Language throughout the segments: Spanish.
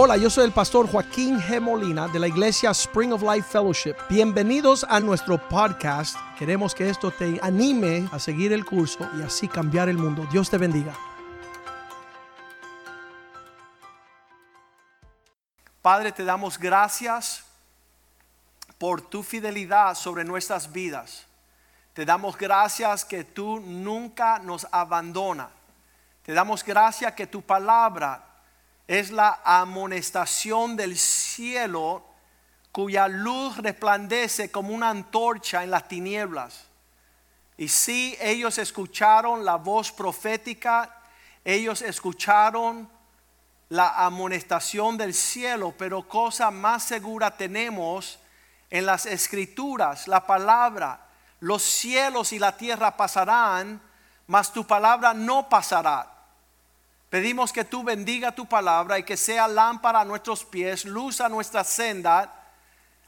Hola, yo soy el pastor Joaquín G. Molina de la iglesia Spring of Life Fellowship. Bienvenidos a nuestro podcast. Queremos que esto te anime a seguir el curso y así cambiar el mundo. Dios te bendiga. Padre, te damos gracias por tu fidelidad sobre nuestras vidas. Te damos gracias que tú nunca nos abandonas. Te damos gracias que tu palabra es la amonestación del cielo cuya luz resplandece como una antorcha en las tinieblas. Y si ellos escucharon la voz profética, ellos escucharon la amonestación del cielo, pero cosa más segura tenemos en las escrituras, la palabra. Los cielos y la tierra pasarán, mas tu palabra no pasará. Pedimos que tú bendiga tu palabra y que sea lámpara a nuestros pies, luz a nuestra senda,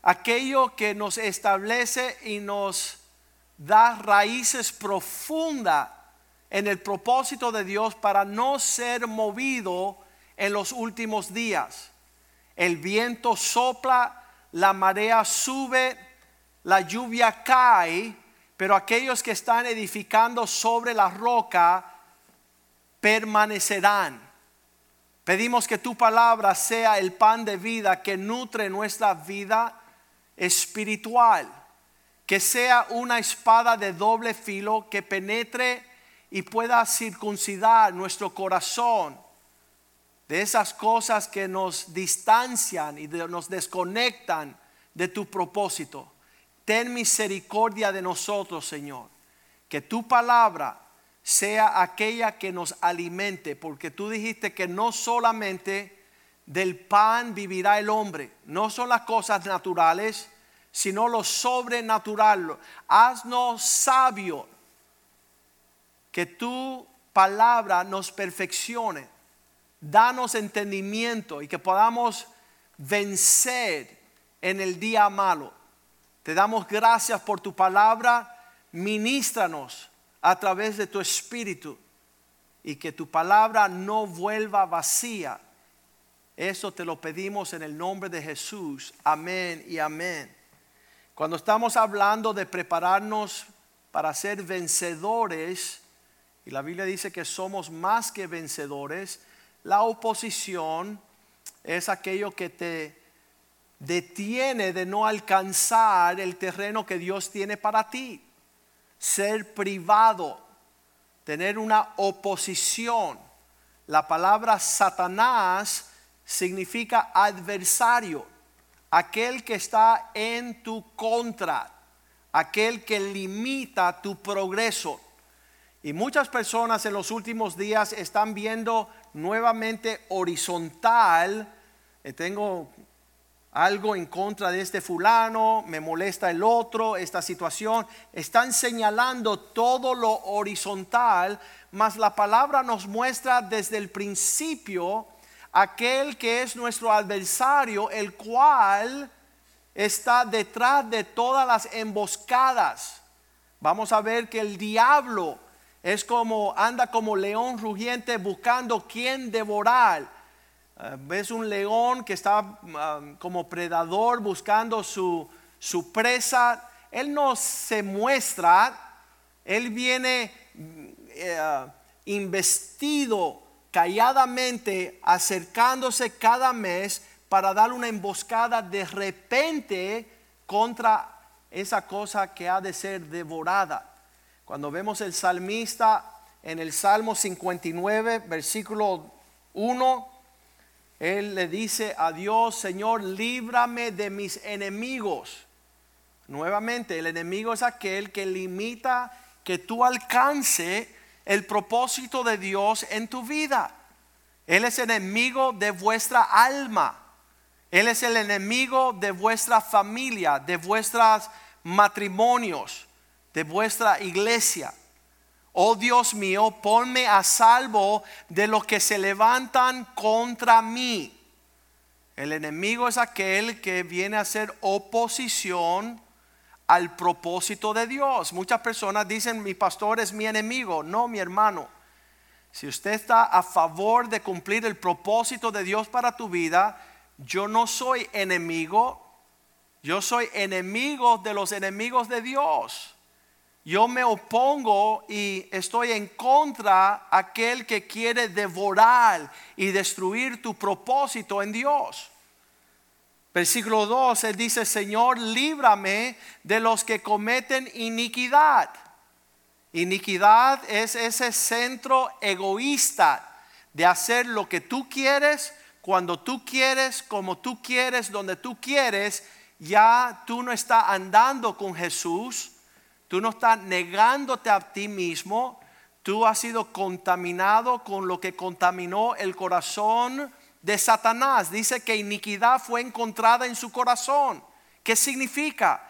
aquello que nos establece y nos da raíces profundas en el propósito de Dios para no ser movido en los últimos días. El viento sopla, la marea sube, la lluvia cae, pero aquellos que están edificando sobre la roca permanecerán. Pedimos que tu palabra sea el pan de vida que nutre nuestra vida espiritual, que sea una espada de doble filo que penetre y pueda circuncidar nuestro corazón de esas cosas que nos distancian y nos desconectan de tu propósito. Ten misericordia de nosotros, Señor. Que tu palabra sea aquella que nos alimente, porque tú dijiste que no solamente del pan vivirá el hombre, no son las cosas naturales, sino lo sobrenatural. Haznos sabio, que tu palabra nos perfeccione, danos entendimiento y que podamos vencer en el día malo. Te damos gracias por tu palabra, ministranos a través de tu espíritu y que tu palabra no vuelva vacía. Eso te lo pedimos en el nombre de Jesús. Amén y amén. Cuando estamos hablando de prepararnos para ser vencedores, y la Biblia dice que somos más que vencedores, la oposición es aquello que te detiene de no alcanzar el terreno que Dios tiene para ti ser privado, tener una oposición. La palabra Satanás significa adversario, aquel que está en tu contra, aquel que limita tu progreso. Y muchas personas en los últimos días están viendo nuevamente horizontal. Eh, tengo algo en contra de este fulano, me molesta el otro, esta situación. Están señalando todo lo horizontal, mas la palabra nos muestra desde el principio aquel que es nuestro adversario, el cual está detrás de todas las emboscadas. Vamos a ver que el diablo es como anda como león rugiente buscando quien devorar ves un león que está um, como predador buscando su, su presa. Él no se muestra, él viene eh, investido calladamente, acercándose cada mes para dar una emboscada de repente contra esa cosa que ha de ser devorada. Cuando vemos el salmista en el Salmo 59, versículo 1, él le dice a Dios, Señor, líbrame de mis enemigos. Nuevamente, el enemigo es aquel que limita que tú alcance el propósito de Dios en tu vida. Él es enemigo de vuestra alma. Él es el enemigo de vuestra familia, de vuestros matrimonios, de vuestra iglesia. Oh Dios mío, ponme a salvo de los que se levantan contra mí. El enemigo es aquel que viene a hacer oposición al propósito de Dios. Muchas personas dicen, mi pastor es mi enemigo. No, mi hermano. Si usted está a favor de cumplir el propósito de Dios para tu vida, yo no soy enemigo, yo soy enemigo de los enemigos de Dios. Yo me opongo y estoy en contra aquel que quiere devorar y destruir tu propósito en Dios. Versículo 2, él dice, Señor, líbrame de los que cometen iniquidad. Iniquidad es ese centro egoísta de hacer lo que tú quieres, cuando tú quieres, como tú quieres, donde tú quieres. Ya tú no estás andando con Jesús, tú no estás negándote a ti mismo, tú has sido contaminado con lo que contaminó el corazón de Satanás. Dice que iniquidad fue encontrada en su corazón. ¿Qué significa?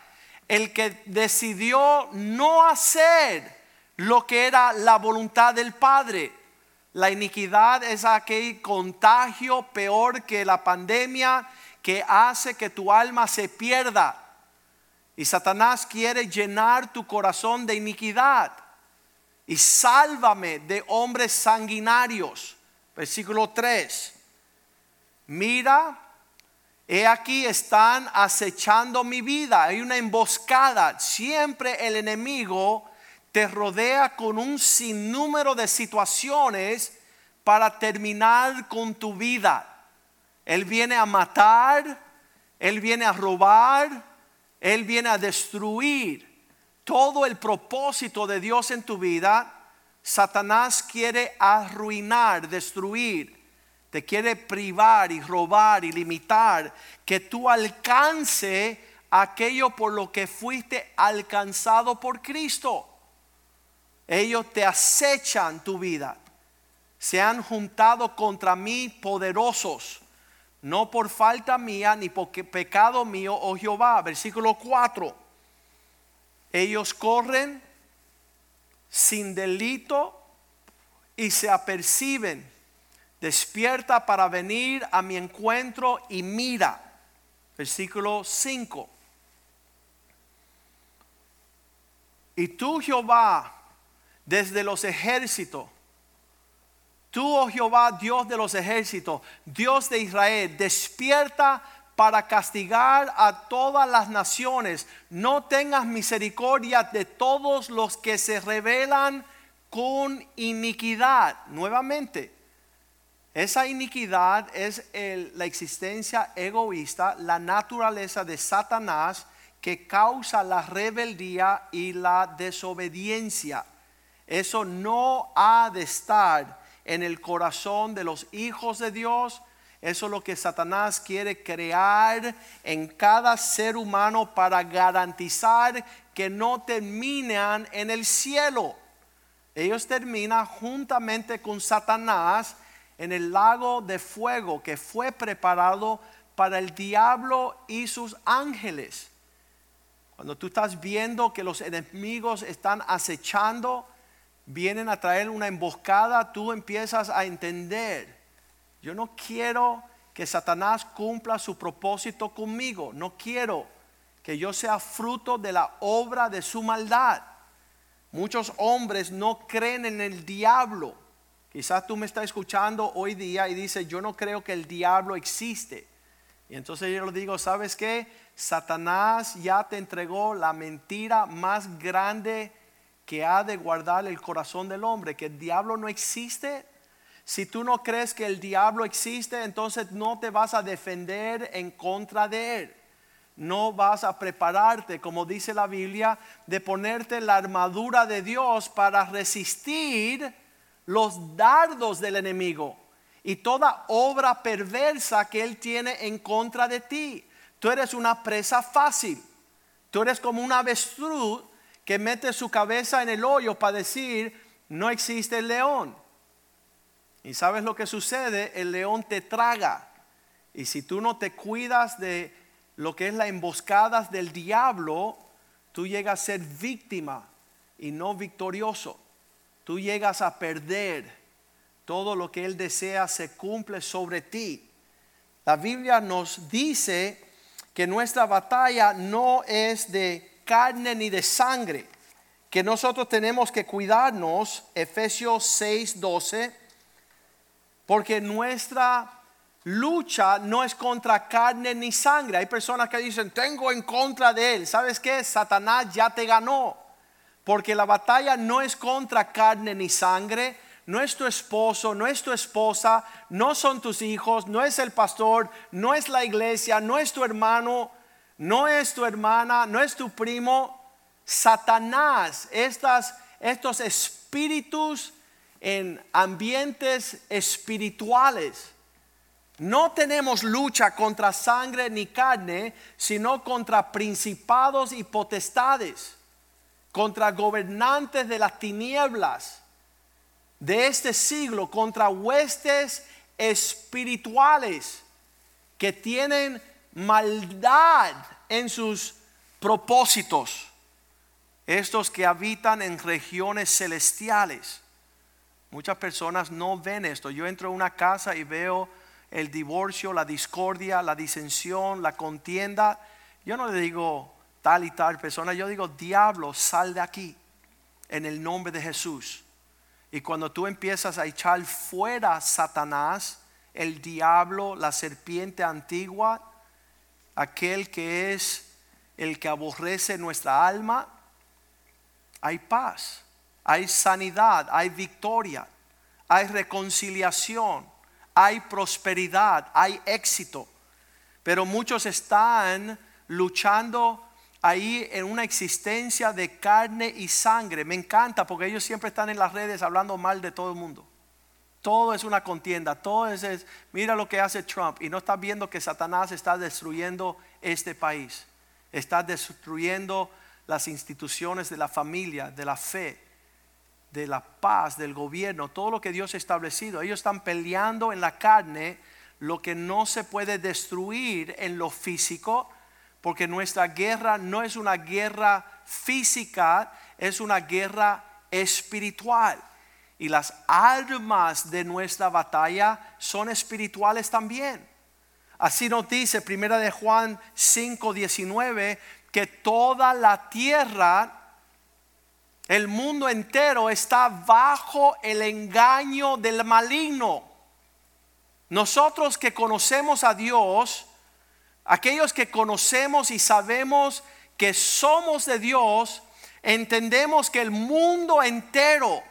El que decidió no hacer lo que era la voluntad del Padre. La iniquidad es aquel contagio peor que la pandemia que hace que tu alma se pierda. Y Satanás quiere llenar tu corazón de iniquidad. Y sálvame de hombres sanguinarios. Versículo 3. Mira, he aquí están acechando mi vida. Hay una emboscada. Siempre el enemigo te rodea con un sinnúmero de situaciones para terminar con tu vida. Él viene a matar, Él viene a robar, Él viene a destruir todo el propósito de Dios en tu vida. Satanás quiere arruinar, destruir, te quiere privar y robar y limitar que tú alcance aquello por lo que fuiste alcanzado por Cristo. Ellos te acechan tu vida. Se han juntado contra mí poderosos, no por falta mía ni por pecado mío, oh Jehová. Versículo 4. Ellos corren sin delito y se aperciben. Despierta para venir a mi encuentro y mira. Versículo 5. Y tú, Jehová, desde los ejércitos. Tú, oh Jehová, Dios de los ejércitos, Dios de Israel, despierta para castigar a todas las naciones. No tengas misericordia de todos los que se rebelan con iniquidad. Nuevamente, esa iniquidad es la existencia egoísta, la naturaleza de Satanás que causa la rebeldía y la desobediencia. Eso no ha de estar en el corazón de los hijos de Dios. Eso es lo que Satanás quiere crear en cada ser humano para garantizar que no terminan en el cielo. Ellos terminan juntamente con Satanás en el lago de fuego que fue preparado para el diablo y sus ángeles. Cuando tú estás viendo que los enemigos están acechando, vienen a traer una emboscada, tú empiezas a entender, yo no quiero que Satanás cumpla su propósito conmigo, no quiero que yo sea fruto de la obra de su maldad. Muchos hombres no creen en el diablo. Quizás tú me estás escuchando hoy día y dices, yo no creo que el diablo existe. Y entonces yo le digo, ¿sabes qué? Satanás ya te entregó la mentira más grande que ha de guardar el corazón del hombre, que el diablo no existe. Si tú no crees que el diablo existe, entonces no te vas a defender en contra de él. No vas a prepararte, como dice la Biblia, de ponerte la armadura de Dios para resistir los dardos del enemigo y toda obra perversa que él tiene en contra de ti. Tú eres una presa fácil. Tú eres como un avestruz que mete su cabeza en el hoyo para decir, no existe el león. Y sabes lo que sucede, el león te traga. Y si tú no te cuidas de lo que es la emboscada del diablo, tú llegas a ser víctima y no victorioso. Tú llegas a perder. Todo lo que Él desea se cumple sobre ti. La Biblia nos dice que nuestra batalla no es de carne ni de sangre. que nosotros tenemos que cuidarnos, Efesios 6, 12, porque nuestra lucha no es contra carne ni sangre. Hay personas que dicen, tengo en contra de él. ¿Sabes qué? Satanás ya te ganó. Porque la batalla no es contra carne ni sangre. No es tu esposo, no es tu esposa, no son tus hijos, no es el pastor, no es la iglesia, no es tu hermano, no es tu hermana, no es tu primo. Satanás, estas, estos espíritus en ambientes espirituales no tenemos lucha contra sangre ni carne, sino contra principados y potestades, contra gobernantes de las tinieblas de este siglo, contra huestes espirituales que tienen maldad en sus propósitos. Estos que habitan en regiones celestiales. Muchas personas no ven esto. Yo entro a una casa y veo el divorcio, la discordia, la disensión, la contienda. Yo no le digo tal y tal persona, yo digo, diablo, sal de aquí en el nombre de Jesús. Y cuando tú empiezas a echar fuera Satanás, el diablo, la serpiente antigua, aquel que es el que aborrece nuestra alma, hay paz, hay sanidad, hay victoria, hay reconciliación hay prosperidad, hay éxito. Pero muchos están luchando ahí en una existencia de carne y sangre. Me encanta porque ellos siempre están en las redes hablando mal de todo el mundo. Todo es una contienda, todo es, mira lo que hace Trump y no está viendo que Satanás está destruyendo este país. Está destruyendo las instituciones de la familia, de la fe de la paz, del gobierno, todo lo que Dios ha establecido. Ellos están peleando en la carne lo que no se puede destruir en lo físico, porque nuestra guerra no es una guerra física, es una guerra espiritual. Y las armas de nuestra batalla son espirituales también. Así nos dice Primera de Juan 5:19 que toda la tierra el mundo entero está bajo el engaño del maligno. Nosotros que conocemos a Dios, aquellos que conocemos y sabemos que somos de Dios, entendemos que el mundo entero,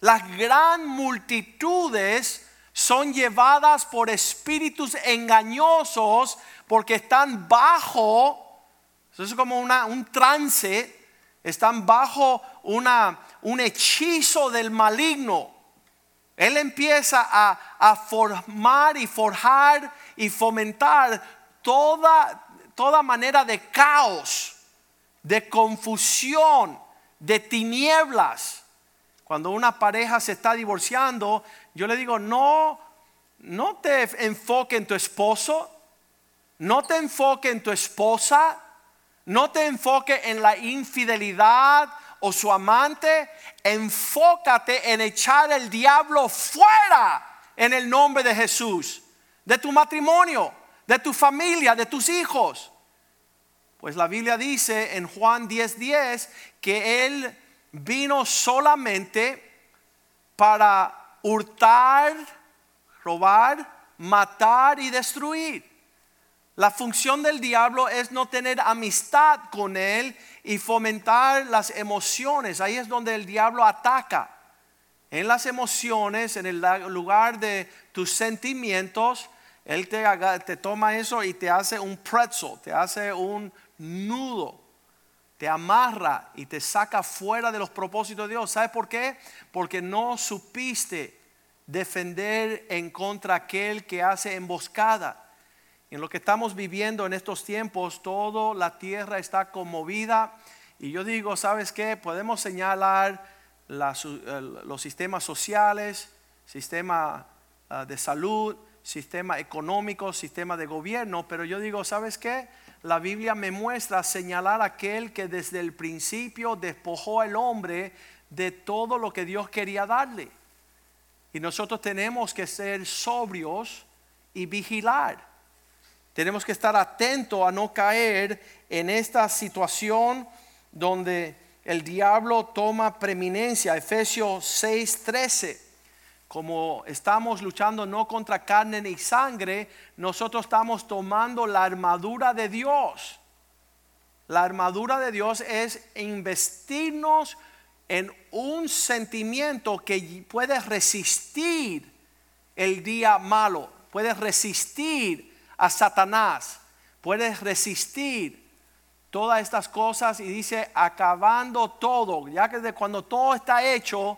las gran multitudes, son llevadas por espíritus engañosos porque están bajo, eso es como una, un trance están bajo una, un hechizo del maligno. Él empieza a, a, formar y forjar y fomentar toda, toda manera de caos, de confusión, de tinieblas. Cuando una pareja se está divorciando, yo le digo, no, no te enfoque en tu esposo, no te enfoque en tu esposa, no te enfoque en la infidelidad o su amante. Enfócate en echar el diablo fuera en el nombre de Jesús. De tu matrimonio, de tu familia, de tus hijos. Pues la Biblia dice en Juan 10:10 que Él vino solamente para hurtar, robar, matar y destruir. La función del diablo es no tener amistad con él y fomentar las emociones. Ahí es donde el diablo ataca. En las emociones, en el lugar de tus sentimientos, él te, te toma eso y te hace un pretzel, te hace un nudo, te amarra y te saca fuera de los propósitos de Dios. ¿Sabes por qué? Porque no supiste defender en contra aquel que hace emboscada. En lo que estamos viviendo en estos tiempos, toda la tierra está conmovida. Y yo digo, ¿sabes qué? Podemos señalar los sistemas sociales, sistema ah, de salud, sistema económico, sistema de gobierno, pero yo digo, ¿sabes qué? La Biblia me muestra señalar aquel que desde el principio despojó al hombre de todo lo que Dios quería darle. Y nosotros tenemos que ser sobrios y vigilar. Tenemos que estar atentos a no caer en esta situación donde el diablo toma preeminencia. Efesios 6:13. Como estamos luchando no contra carne ni sangre, nosotros estamos tomando la armadura de Dios. La armadura de Dios es investirnos en un sentimiento que puede resistir el día malo, puede resistir a Satanás, puede resistir todas estas cosas y dice acabando todo, ya que de cuando todo está hecho,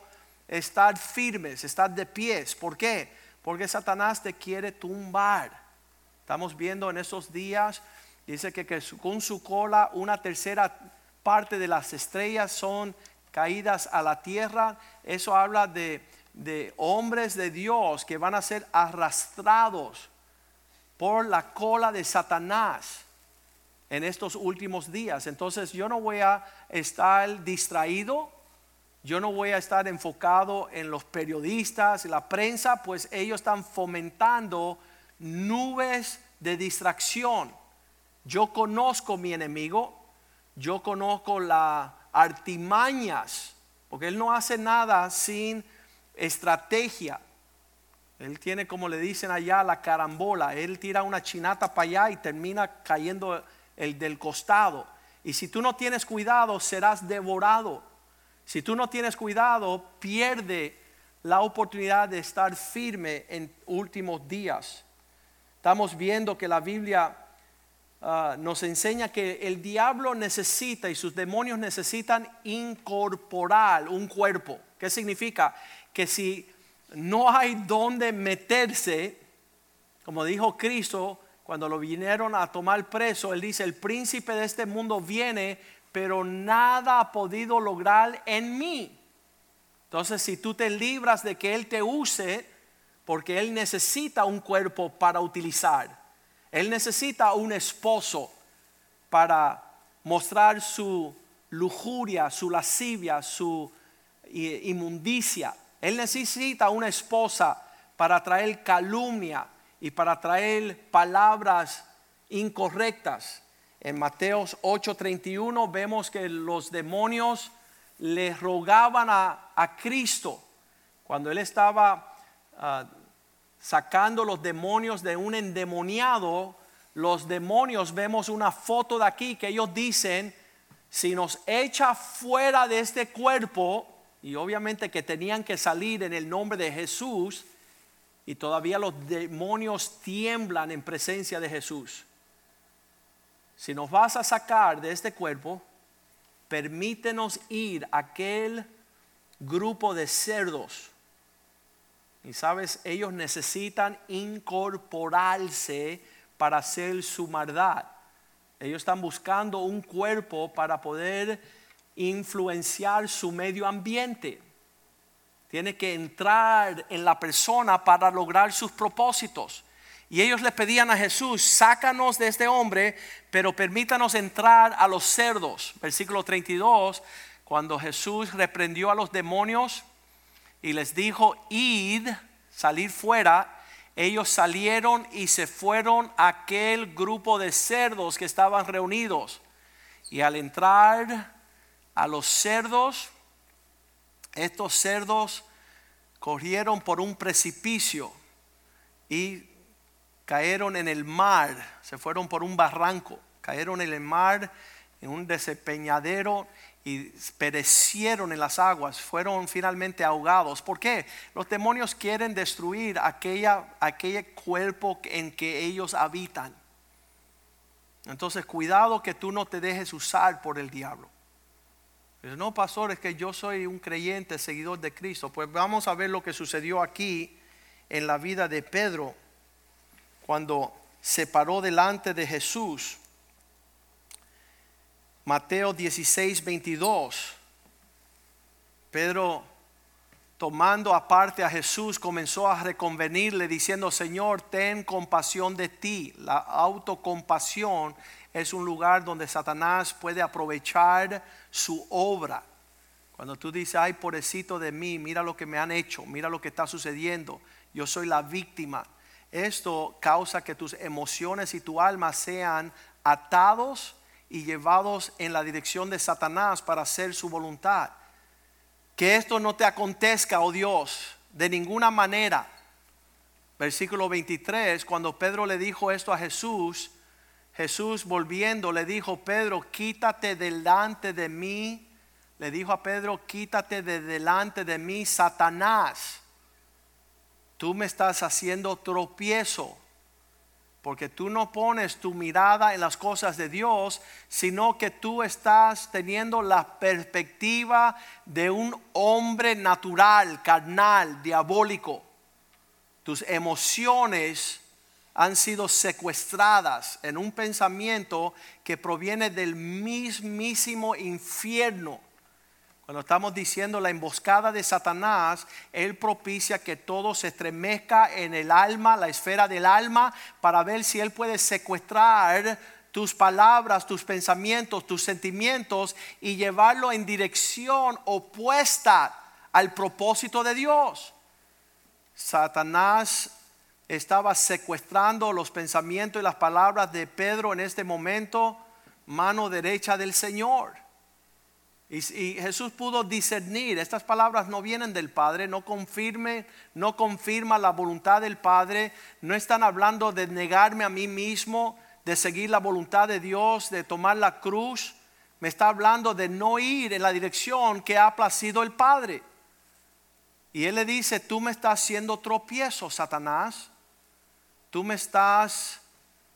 estar firmes, estar de pies. ¿Por qué? Porque Satanás te quiere tumbar. Estamos viendo en esos días, dice que, con su cola una tercera parte de las estrellas son caídas a la tierra. Eso habla de, de hombres de Dios que van a ser arrastrados por la cola de Satanás en estos últimos días. Entonces yo no voy a estar distraído, yo no voy a estar enfocado en los periodistas y la prensa, pues ellos están fomentando nubes de distracción. Yo conozco mi enemigo, yo conozco la artimañas, porque Él no hace nada sin estrategia. Él tiene, como le dicen allá, la carambola. Él tira una chinata para allá y termina cayendo el del costado. Y si tú no tienes cuidado, serás devorado. Si tú no tienes cuidado, pierde la oportunidad de estar firme en últimos días. Estamos viendo que la Biblia Ah, nos enseña que el diablo necesita y sus demonios necesitan incorporar un cuerpo. ¿Qué significa? Que si no hay donde meterse, como dijo Cristo cuando lo vinieron a tomar preso, él dice, el príncipe de este mundo viene, pero nada ha podido lograr en mí. Entonces, si tú te libras de que Él te use, porque Él necesita un cuerpo para utilizar, él necesita un esposo para mostrar su lujuria, su lascivia, su inmundicia. Él necesita una esposa para traer calumnia y para traer palabras incorrectas. En Mateos 8:31 vemos que los demonios le rogaban a, Cristo cuando él estaba ah, sacando los demonios de un endemoniado, los demonios vemos una foto de aquí que ellos dicen, si nos echa fuera de este cuerpo, y obviamente que tenían que salir en el nombre de Jesús, y todavía los demonios tiemblan en presencia de Jesús. Si nos vas a sacar de este cuerpo, permítenos ir a aquel grupo de cerdos y sabes, ellos necesitan incorporarse para hacer su maldad. Ellos están buscando un cuerpo para poder influenciar su medio ambiente. Tiene que entrar en la persona para lograr sus propósitos. Y ellos le pedían a Jesús, sácanos de este hombre, pero permítanos entrar a los cerdos. Versículo 32, cuando Jesús reprendió a los demonios, y les dijo, id, salir fuera. Ellos salieron y se fueron a aquel grupo de cerdos que estaban reunidos. Y al entrar a los cerdos, estos cerdos corrieron por un precipicio y cayeron en el mar, se fueron por un barranco, cayeron en el mar, en un desempeñadero y perecieron en las aguas, fueron finalmente ahogados. ¿Por qué? Los demonios quieren destruir aquella, aquel cuerpo en que ellos habitan. Entonces, cuidado que tú no te dejes usar por el diablo. no, pastor, es que yo soy un creyente, seguidor de Cristo. Pues vamos a ver lo que sucedió aquí en la vida de Pedro cuando se paró delante de Jesús Mateo 16, 22. Pedro, tomando aparte a Jesús, comenzó a reconvenirle diciendo, Señor, ten compasión de ti. La autocompasión es un lugar donde Satanás puede aprovechar su obra. Cuando tú dices, ay, pobrecito de mí, mira lo que me han hecho, mira lo que está sucediendo, yo soy la víctima. Esto causa que tus emociones y tu alma sean atados y llevados en la dirección de Satanás para hacer su voluntad. Que esto no te acontezca, oh Dios, de ninguna manera. Versículo 23, cuando Pedro le dijo esto a Jesús, Jesús volviendo le dijo, Pedro, quítate delante de mí. Le dijo a Pedro, quítate de delante de mí, Satanás. Tú me estás haciendo tropiezo porque tú no pones tu mirada en las cosas de Dios, sino que tú estás teniendo la perspectiva de un hombre natural, carnal, diabólico. Tus emociones han sido secuestradas en un pensamiento que proviene del mismísimo infierno cuando estamos diciendo la emboscada de Satanás, Él propicia que todo se estremezca en el alma, la esfera del alma, para ver si Él puede secuestrar tus palabras, tus pensamientos, tus sentimientos y llevarlo en dirección opuesta al propósito de Dios. Satanás estaba secuestrando los pensamientos y las palabras de Pedro en este momento, mano derecha del Señor. Y, Jesús pudo discernir, estas palabras no vienen del Padre, no confirme, no confirma la voluntad del Padre, no están hablando de negarme a mí mismo, de seguir la voluntad de Dios, de tomar la cruz. Me está hablando de no ir en la dirección que ha placido el Padre. Y él le dice, tú me estás haciendo tropiezo, Satanás. Tú me estás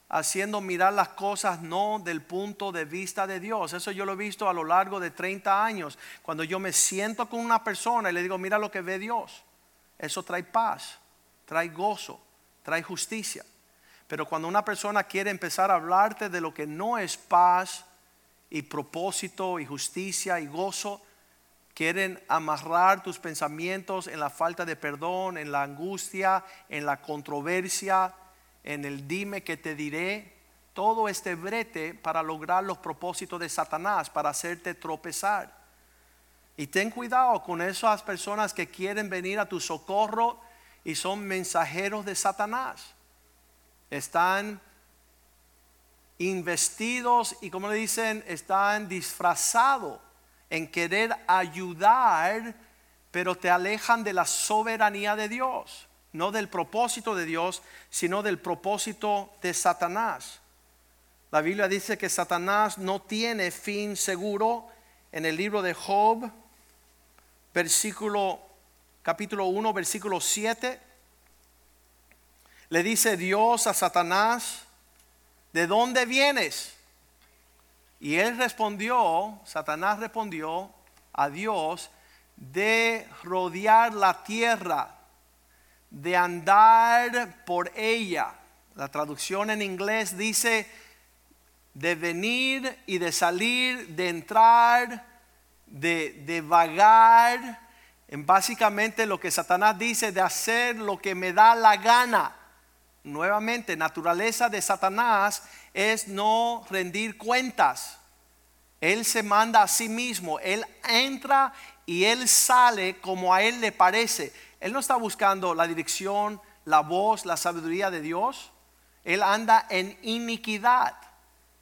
haciendo mirar las cosas no del punto de vista de Dios. Eso yo lo he visto a lo largo de 30 años. Cuando yo me siento con una persona y le digo, mira lo que ve Dios. Eso trae paz, trae gozo, trae justicia. Pero cuando una persona quiere empezar a hablarte de lo que no es paz y propósito y justicia y gozo, quieren amarrar tus pensamientos en la falta de perdón, en la angustia, en la controversia, en el dime que te diré, todo este brete para lograr los propósitos de Satanás, para hacerte tropezar. Y ten cuidado con esas personas que quieren venir a tu socorro y son mensajeros de Satanás. Están investidos y como le dicen, están disfrazados en querer ayudar, pero te alejan de la soberanía de Dios no del propósito de Dios, sino del propósito de Satanás. La Biblia dice que Satanás no tiene fin seguro. En el libro de Job, versículo capítulo 1, versículo 7, le dice Dios a Satanás, ¿de dónde vienes? Y él respondió, Satanás respondió a Dios, de rodear la tierra de andar por ella. La traducción en inglés dice de venir y de salir, de entrar, de, de vagar. En básicamente lo que Satanás dice de hacer lo que me da la gana. Nuevamente, naturaleza de Satanás es no rendir cuentas. Él se manda a sí mismo, él entra y él sale como a él le parece. Él no está buscando la dirección, la voz, la sabiduría de Dios. Él anda en iniquidad.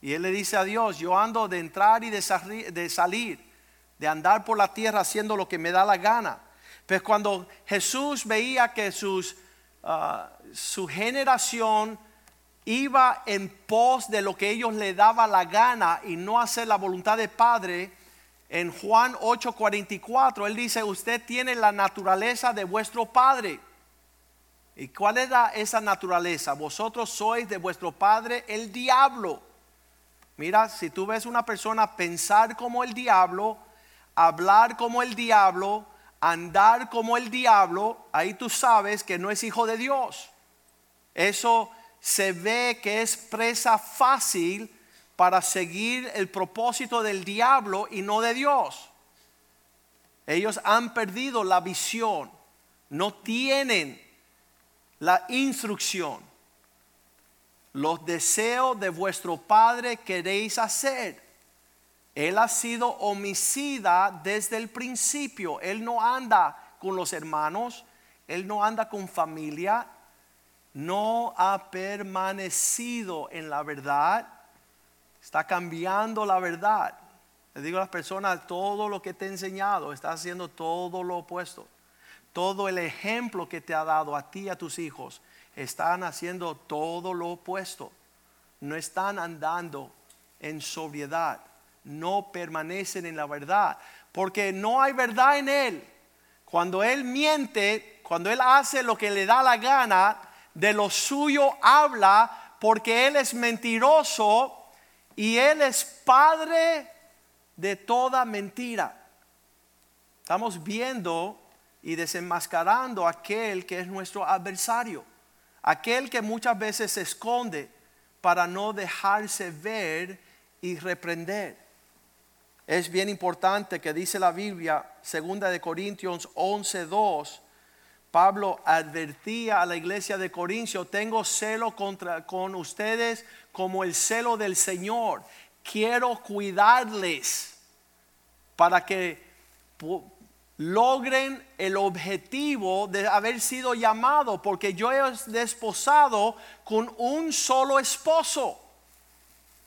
Y él le dice a Dios, yo ando de entrar y de salir, de andar por la tierra haciendo lo que me da la gana. Pero cuando Jesús veía que sus, ah, su generación iba en pos de lo que ellos le daba la gana y no hacer la voluntad del Padre, en Juan 8:44, él dice, usted tiene la naturaleza de vuestro Padre. ¿Y cuál era esa naturaleza? Vosotros sois de vuestro Padre el diablo. Mira, si tú ves una persona pensar como el diablo, hablar como el diablo, andar como el diablo, ahí tú sabes que no es hijo de Dios. Eso se ve que es presa fácil para seguir el propósito del diablo y no de Dios. Ellos han perdido la visión, no tienen la instrucción. Los deseos de vuestro Padre queréis hacer. Él ha sido homicida desde el principio. Él no anda con los hermanos, él no anda con familia, no ha permanecido en la verdad Está cambiando la verdad. Le digo a las personas, todo lo que te he enseñado, está haciendo todo lo opuesto. Todo el ejemplo que te ha dado a ti y a tus hijos, están haciendo todo lo opuesto. No están andando en sobriedad. No permanecen en la verdad. Porque no hay verdad en él. Cuando él miente, cuando él hace lo que le da la gana, de lo suyo habla porque él es mentiroso y él es padre de toda mentira. Estamos viendo y desenmascarando aquel que es nuestro adversario, aquel que muchas veces se esconde para no dejarse ver y reprender. Es bien importante que dice la Biblia, segunda de Corintios 11:2, Pablo advertía a la iglesia de Corincio, tengo celo contra con ustedes como el celo del Señor. Quiero cuidarles para que logren el objetivo de haber sido llamado, porque yo he desposado con un solo esposo.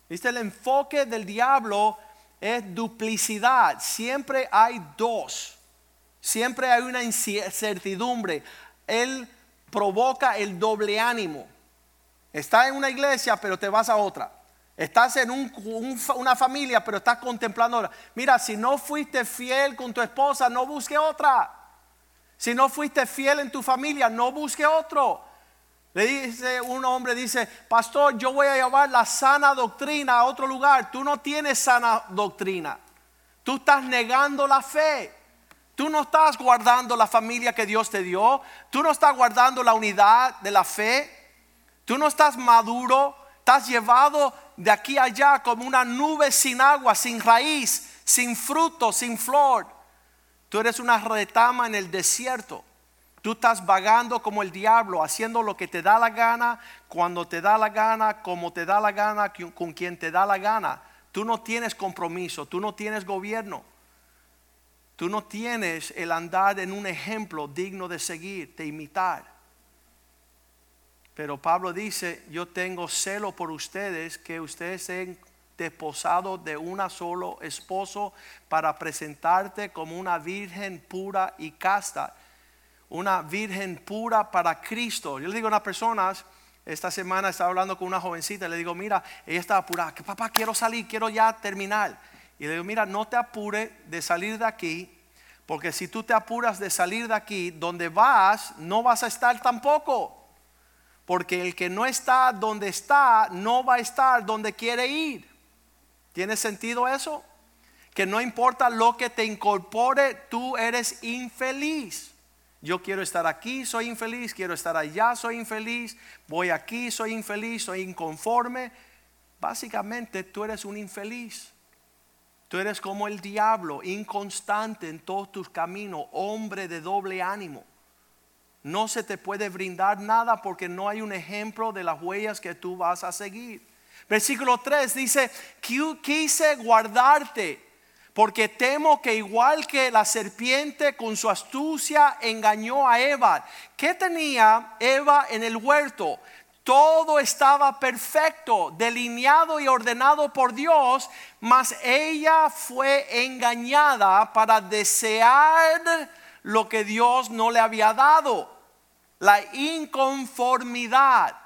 ¿Viste? El enfoque del diablo es duplicidad. Siempre hay dos. Siempre hay una incertidumbre. Él provoca el doble ánimo. Estás en una iglesia, pero te vas a otra. Estás en una familia, pero estás contemplando. Mira, si no fuiste fiel con tu esposa, no busque otra. Si no fuiste fiel en tu familia, no busque otro. Le dice un hombre, dice, pastor, yo voy a llevar la sana doctrina a otro lugar. Tú no tienes sana doctrina. Tú estás negando la fe. Tú no estás guardando la familia que Dios te dio. Tú no estás guardando la unidad de la fe. Tú no estás maduro. Estás llevado de aquí a allá como una nube sin agua, sin raíz, sin fruto, sin flor. Tú eres una retama en el desierto. Tú estás vagando como el diablo, haciendo lo que te da la gana, cuando te da la gana, como te da la gana, con quien te da la gana. Tú no tienes compromiso, tú no tienes gobierno. Tú no tienes el andar en un ejemplo digno de seguir, de imitar. Pero Pablo dice, yo tengo celo por ustedes, que ustedes sean desposados de una solo esposo para presentarte como una virgen pura y casta una virgen pura para Cristo. Yo le digo a unas personas, esta semana estaba hablando con una jovencita, le digo, mira, ella estaba apurada, que papá, quiero salir, quiero ya terminar. Y le digo, mira, no te apures de salir de aquí, porque si tú te apuras de salir de aquí, donde vas, no vas a estar tampoco. Porque el que no está donde está, no va a estar donde quiere ir. ¿Tiene sentido eso? Que no importa lo que te incorpore, tú eres infeliz. Yo quiero estar aquí, soy infeliz, quiero estar allá, soy infeliz, voy aquí, soy infeliz, soy inconforme. Básicamente tú eres un infeliz. Tú eres como el diablo, inconstante en todos tus caminos, hombre de doble ánimo. No se te puede brindar nada porque no hay un ejemplo de las huellas que tú vas a seguir. Versículo 3 dice, quise guardarte porque temo que igual que la serpiente con su astucia engañó a Eva. ¿Qué tenía Eva en el huerto? Todo estaba perfecto, delineado y ordenado por Dios, mas ella fue engañada para desear lo que Dios no le había dado. La inconformidad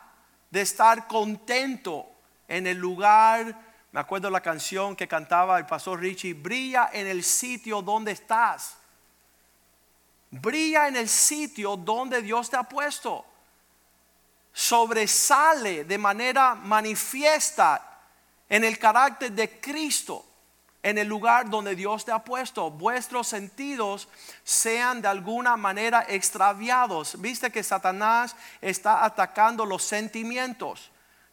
de estar contento en el lugar me acuerdo la canción que cantaba el pastor Richie, brilla en el sitio donde estás. Brilla en el sitio donde Dios te ha puesto. Sobresale de manera manifiesta en el carácter de Cristo, en el lugar donde Dios te ha puesto. Vuestros sentidos sean de alguna manera extraviados. Viste que Satanás está atacando los sentimientos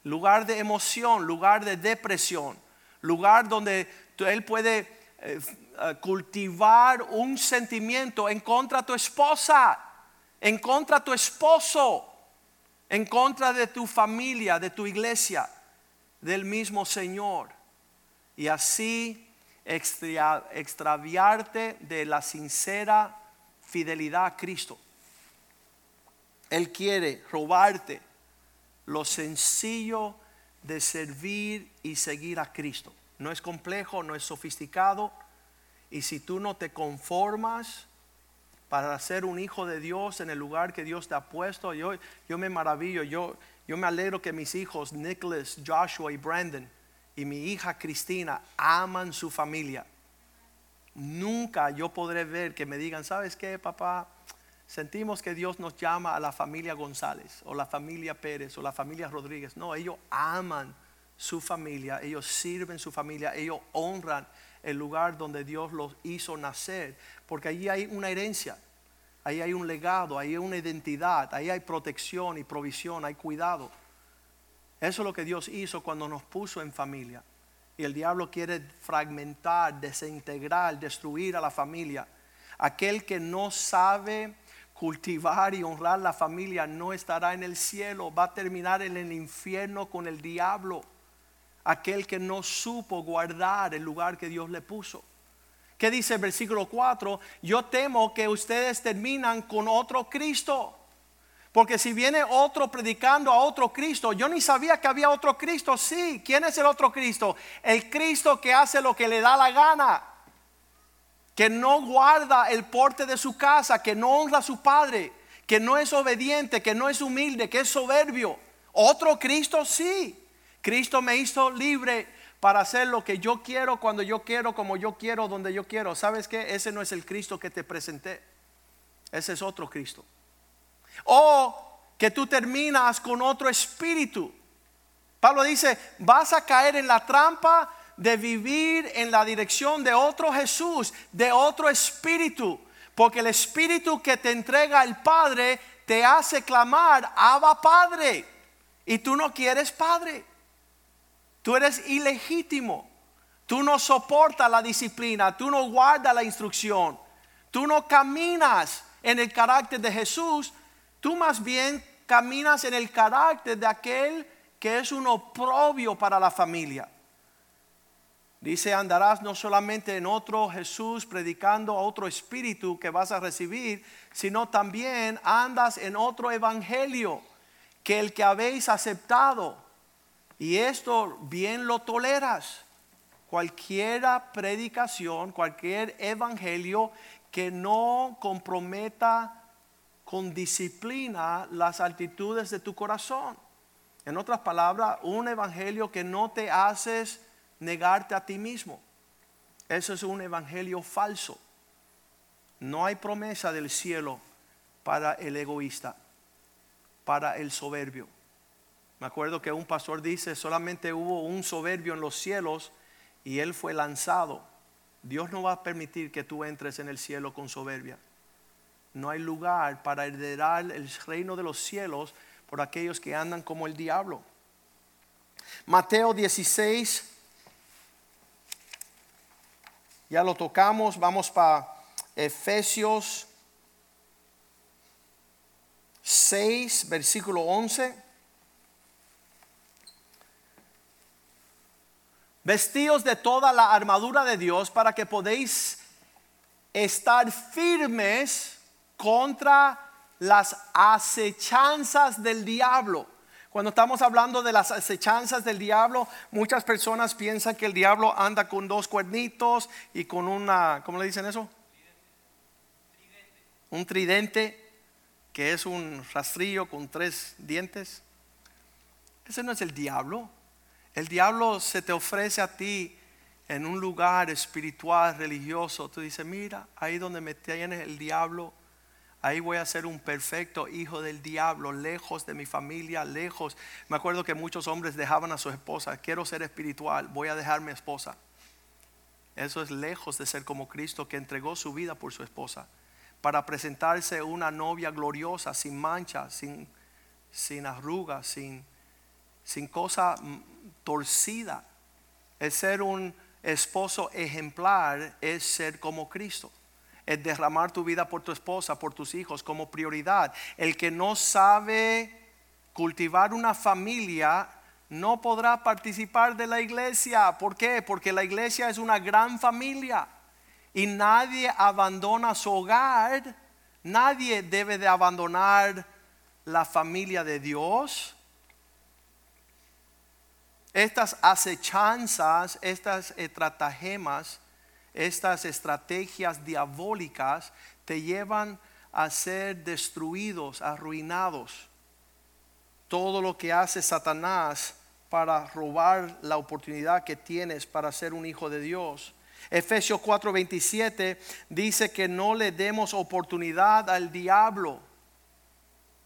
lugar de emoción, lugar de depresión, lugar donde él puede eh, eh, cultivar un sentimiento en contra de tu esposa, en contra de tu esposo, en contra de tu familia, de tu iglesia, del mismo Señor. Y así extraviarte de la sincera fidelidad a Cristo. Él quiere robarte lo sencillo de servir y seguir a Cristo. No es complejo, no es sofisticado. Y si tú no te conformas para ser un hijo de Dios en el lugar que Dios te ha puesto, yo, yo me maravillo, yo, yo me alegro que mis hijos, Nicholas, Joshua y Brandon, y mi hija Cristina, aman su familia. Nunca yo podré ver que me digan, ¿sabes qué, papá? Sentimos que Dios nos llama a la familia González, o la familia Pérez, o la familia Rodríguez. No, ellos aman su familia, ellos sirven su familia, ellos honran el lugar donde Dios los hizo nacer, porque allí hay una herencia, ahí hay un legado, ahí hay una identidad, ahí hay protección y provisión, hay cuidado. Eso es lo que Dios hizo cuando nos puso en familia. Y el diablo quiere fragmentar, desintegrar, destruir a la familia. Aquel que no sabe cultivar y honrar la familia no estará en el cielo, va a terminar en el infierno con el diablo aquel que no supo guardar el lugar que Dios le puso. ¿Qué dice el versículo 4? Yo temo que ustedes terminan con otro Cristo. Porque si viene otro predicando a otro Cristo, yo ni sabía que había otro Cristo. Sí, ¿quién es el otro Cristo? El Cristo que hace lo que le da la gana. Que no guarda el porte de su casa, que no honra a su padre, que no es obediente, que no es humilde, que es soberbio. Otro Cristo, sí. Cristo me hizo libre para hacer lo que yo quiero, cuando yo quiero, como yo quiero, donde yo quiero. ¿Sabes qué? Ese no es el Cristo que te presenté. Ese es otro Cristo. O que tú terminas con otro espíritu. Pablo dice, vas a caer en la trampa de vivir en la dirección de otro Jesús, de otro espíritu. Porque el espíritu que te entrega el Padre te hace clamar, Abba Padre. Y tú no quieres Padre. Tú eres ilegítimo. Tú no soportas la disciplina. Tú no guardas la instrucción. Tú no caminas en el carácter de Jesús. Tú más bien caminas en el carácter de aquel que es un oprobio para la familia. Dice, andarás no solamente en otro Jesús predicando a otro espíritu que vas a recibir, sino también andas en otro evangelio que el que habéis aceptado y esto bien lo toleras. Cualquier predicación, cualquier evangelio que no comprometa con disciplina las altitudes de tu corazón. En otras palabras, un evangelio que no te haces negarte a ti mismo. Eso es un evangelio falso. No hay promesa del cielo para el egoísta, para el soberbio. Me acuerdo que un pastor dice, solamente hubo un soberbio en los cielos y él fue lanzado. Dios no va a permitir que tú entres en el cielo con soberbia. No hay lugar para heredar el reino de los cielos por aquellos que andan como el diablo. Mateo 16, ya lo tocamos, vamos para Efesios 6, versículo 11. Vestidos de toda la armadura de Dios para que podéis estar firmes contra las acechanzas del diablo. Cuando estamos hablando de las acechanzas del diablo, muchas personas piensan que el diablo anda con dos cuernitos y con una, ¿cómo le dicen eso? Un tridente, que es un rastrillo con tres dientes. Ese no es el diablo. El diablo se te ofrece a ti en un lugar espiritual, religioso. Tú dices, mira, ahí donde me tiene el diablo, ahí voy a ser un perfecto hijo del diablo, lejos de mi familia, lejos. Me acuerdo que muchos hombres dejaban a su esposa, quiero ser espiritual, voy a dejar mi esposa. Eso es lejos de ser como Cristo que entregó su vida por su esposa para presentarse una novia gloriosa, sin mancha, sin, sin arrugas, sin, sin cosa torcida. El ser un esposo ejemplar es ser como Cristo. Es derramar tu vida por tu esposa, por tus hijos como prioridad. El que no sabe cultivar una familia no podrá participar de la iglesia. ¿Por qué? Porque la iglesia es una gran familia y nadie abandona su hogar. Nadie debe de abandonar la familia de Dios Estas acechanzas, estas estratagemas, estas estrategias diabólicas te llevan a ser destruidos, arruinados. Todo lo que hace Satanás para robar la oportunidad que tienes para ser un hijo de Dios. Efesios 4:27 dice que no le demos oportunidad al diablo.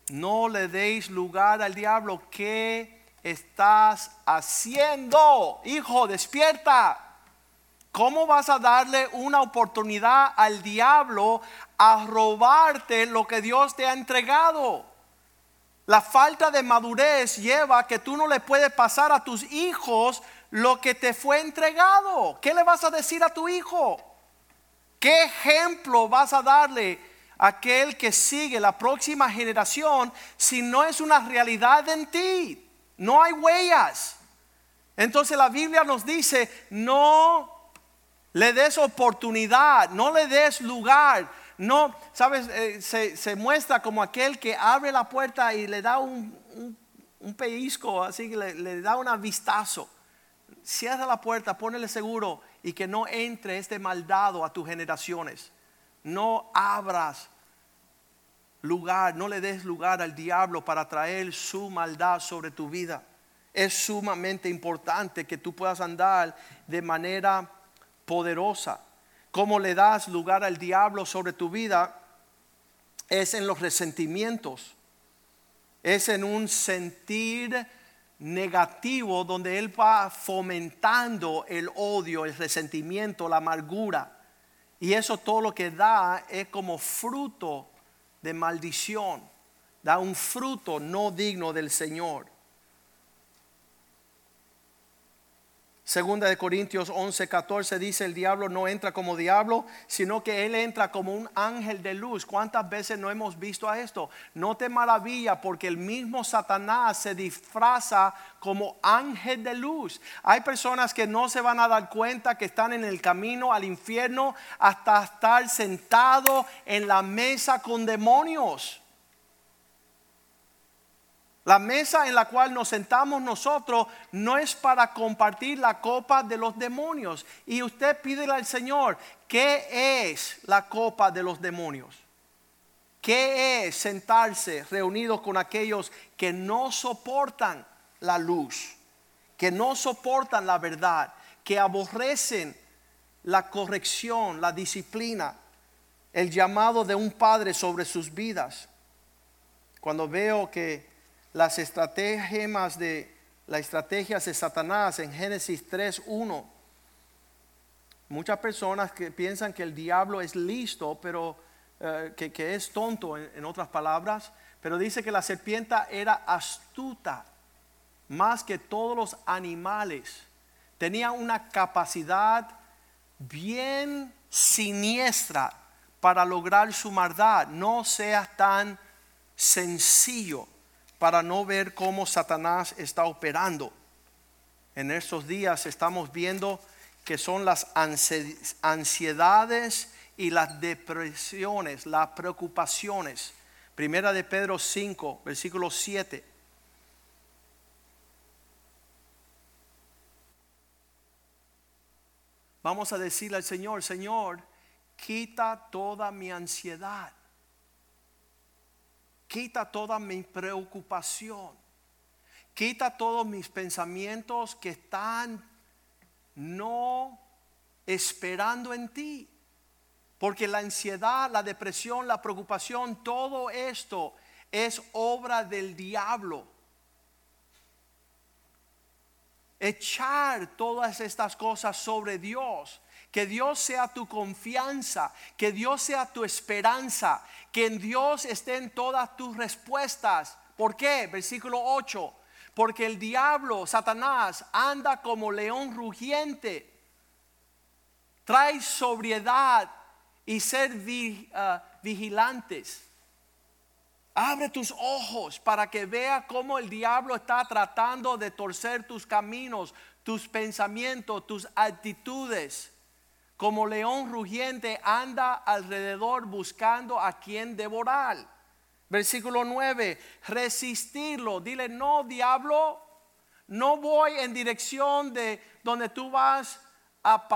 No le deis lugar al diablo. ¿Qué estás haciendo? Hijo, despierta. ¿Cómo vas a darle una oportunidad al diablo a robarte lo que Dios te ha entregado? La falta de madurez lleva a que tú no le puedes pasar a tus hijos lo que te fue entregado. ¿Qué le vas a decir a tu hijo? ¿Qué ejemplo vas a darle a aquel que sigue la próxima generación si no es una realidad en ti? No hay huellas. Entonces la Biblia nos dice, no le des oportunidad, no le des lugar. No, sabes, eh, se, muestra como aquel que abre la puerta y le da un, pellizco, así que le, da un vistazo. Cierra la puerta, ponele seguro y que no entre este maldado a tus generaciones. No abras lugar, no le des lugar al diablo para traer su maldad sobre tu vida. Es sumamente importante que tú puedas andar de manera poderosa. Cómo le das lugar al diablo sobre tu vida es en los resentimientos. Es en un sentir negativo donde él va fomentando el odio, el resentimiento, la amargura. Y eso todo lo que da es como fruto de maldición. Da un fruto no digno del Señor. Segunda de Corintios 11, 14 dice, el diablo no entra como diablo, sino que él entra como un ángel de luz. ¿Cuántas veces no hemos visto a esto? No te maravilla porque el mismo Satanás se disfraza como ángel de luz. Hay personas que no se van a dar cuenta que están en el camino al infierno hasta estar sentado en la mesa con demonios. La mesa en la cual nos sentamos nosotros no es para compartir la copa de los demonios. Y usted pide al Señor, ¿qué es la copa de los demonios? ¿Qué es sentarse reunidos con aquellos que no soportan la luz, que no soportan la verdad, que aborrecen la corrección, la disciplina, el llamado de un padre sobre sus vidas? Cuando veo que las estrategias de las estrategias de Satanás en Génesis 3:1. Muchas personas que piensan que el diablo es listo, pero eh, que, es tonto en, otras palabras, pero dice que la serpiente era astuta más que todos los animales. Tenía una capacidad bien siniestra para lograr su maldad. No sea tan sencillo para no ver cómo Satanás está operando. En estos días estamos viendo que son las ansiedades y las depresiones, las preocupaciones. Primera de Pedro 5, versículo 7. Vamos a decirle al Señor, Señor, quita toda mi ansiedad quita toda mi preocupación, quita todos mis pensamientos que están no esperando en ti. Porque la ansiedad, la depresión, la preocupación, todo esto es obra del diablo. Echar todas estas cosas sobre Dios que Dios sea tu confianza, que Dios sea tu esperanza, que en Dios estén todas tus respuestas. ¿Por qué? Versículo 8. Porque el diablo, Satanás, anda como león rugiente. Trae sobriedad y ser ah, vigilantes. Abre tus ojos para que vea cómo el diablo está tratando de torcer tus caminos, tus pensamientos, tus actitudes como león rugiente anda alrededor buscando a quien devorar. Versículo 9, resistirlo. Dile, no, diablo, No voy en dirección de donde tú vas a